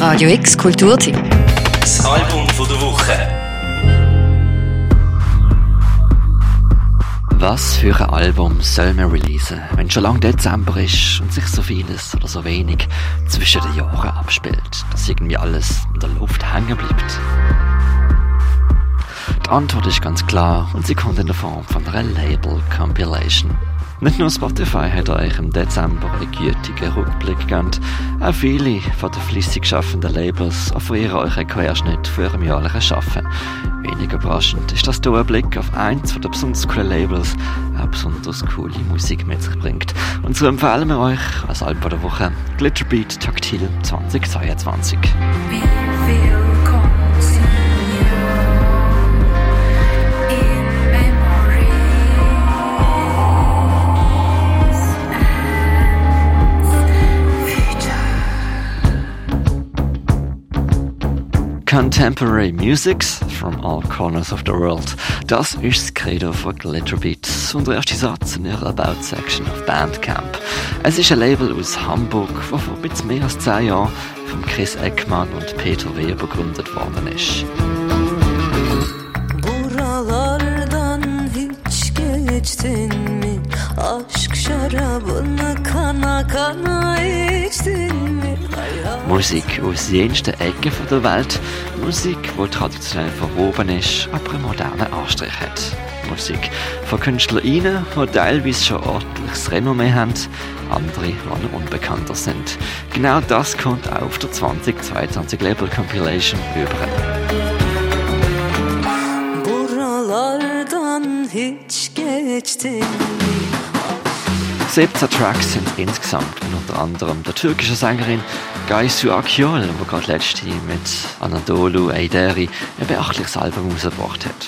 Radio X Kulturteam. Das Album von der Woche. Was für ein Album soll man releasen, wenn schon lang Dezember ist und sich so vieles oder so wenig zwischen den Jahren abspielt, dass irgendwie alles in der Luft hängen bleibt? Die Antwort ist ganz klar und sie kommt in der Form von einer Label Compilation. Nicht nur Spotify hat euch im Dezember einen gütigen Rückblick gegeben, auch viele von den flüssig schaffenden Labels offerieren euch einen Querschnitt von ihrem jährlichen Schaffen. Weniger überraschend ist, dass hier ein Blick auf eins der besonders coolen Labels auch besonders coole Musik mit sich bringt. Und so empfehlen wir euch als Album der Woche Glitterbeat Taktil 2022. Contemporary Musics from all corners of the world. Das ist das Credo von Glitterbeat und der erste Satz in ihrer About Section auf Bandcamp. Es ist ein Label aus Hamburg, das vor etwas mehr als zehn Jahren von Chris Eckmann und Peter Weber gegründet worden ist. Geçtin mi? Aşk şarabını kana kana? Musik aus jensten Ecken der Welt. Musik, die traditionell verwoben ist, aber einen modernen Anstrich hat. Musik von KünstlerInnen, die teilweise schon ordentliches Renommee haben, andere, die noch unbekannter sind. Genau das kommt auch auf der 2022 Label Compilation über. Buralardan hiç geçtin mi? 17 Tracks sind insgesamt und unter anderem der türkischen Sängerin Gaysu Akyol, die gerade letzte mit Anadolu Eideri ein beachtliches Album herausgebracht hat.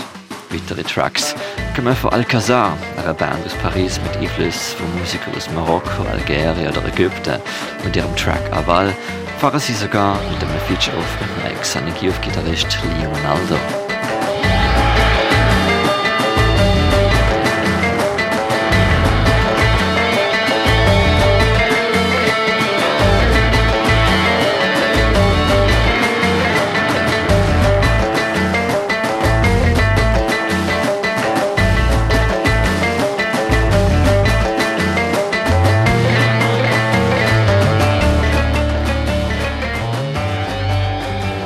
Weitere Tracks kommen von Alcazar, einer Band aus Paris mit Einflüssen von Musikern aus Marokko, Algerien oder Ägypten. Mit ihrem Track Aval fahren sie sogar mit einem Feature auf mit Ex-Gitarrist Leonaldo.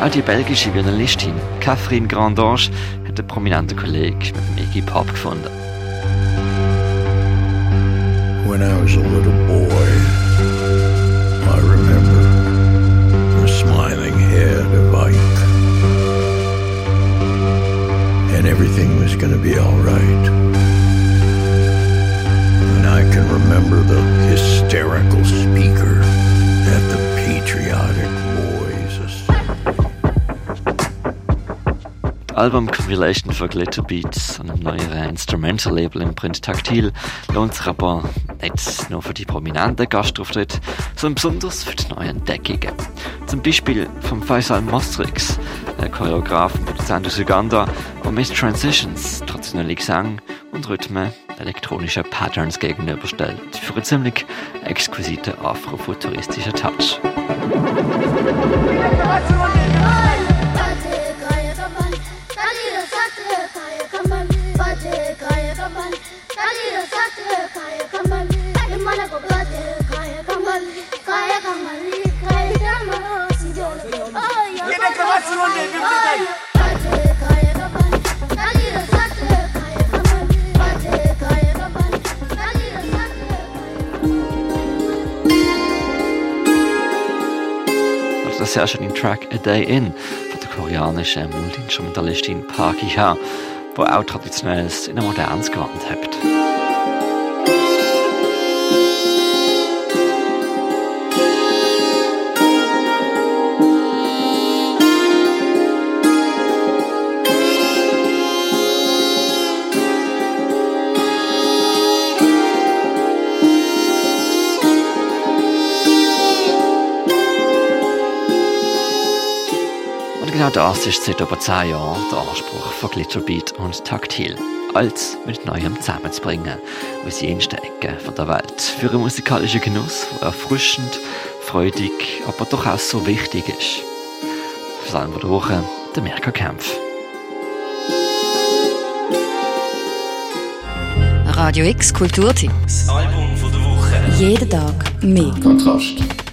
Auch die belgische Violinistin Catherine Grandange hat einen prominenten Kollegen mit dem Iggy Pop gefunden. When I was a little boy, I remember the smiling head of Ike. And everything was going to be all right. Die Album-Compilation von Glitterbeats, einem neueren Instrumental-Label im Print Taktil, lohnt sich aber nicht nur für die prominenten Gastauftritte, sondern besonders für die neuen Entdeckungen. Zum Beispiel von Faisal Mostrix, ein Choreograf und Produzent aus Uganda, der mit Transitions, traditionelle Gesang und Rhythmen elektronische Patterns gegenüberstellt, für einen ziemlich exquisiten afrofuturistischen Touch. Also das sehr schön im Track A Day In von der koreanischen Multi-Instrumentalistin Park Ha, wo auch traditionelles in ein modernes gewandelt hat. Genau das ist seit über 10 Jahren der Anspruch von Glitterbeat und Taktil. Alles mit Neuem zusammenzubringen, aus jensten Ecken von der Welt. Für einen musikalischen Genuss, der erfrischend, freudig, aber doch auch so wichtig ist. fürs Album der Woche, der Mirka Kempf. Radio X Kulturtipp. Das Album von der Woche. Jeden Tag mehr. Kontrast.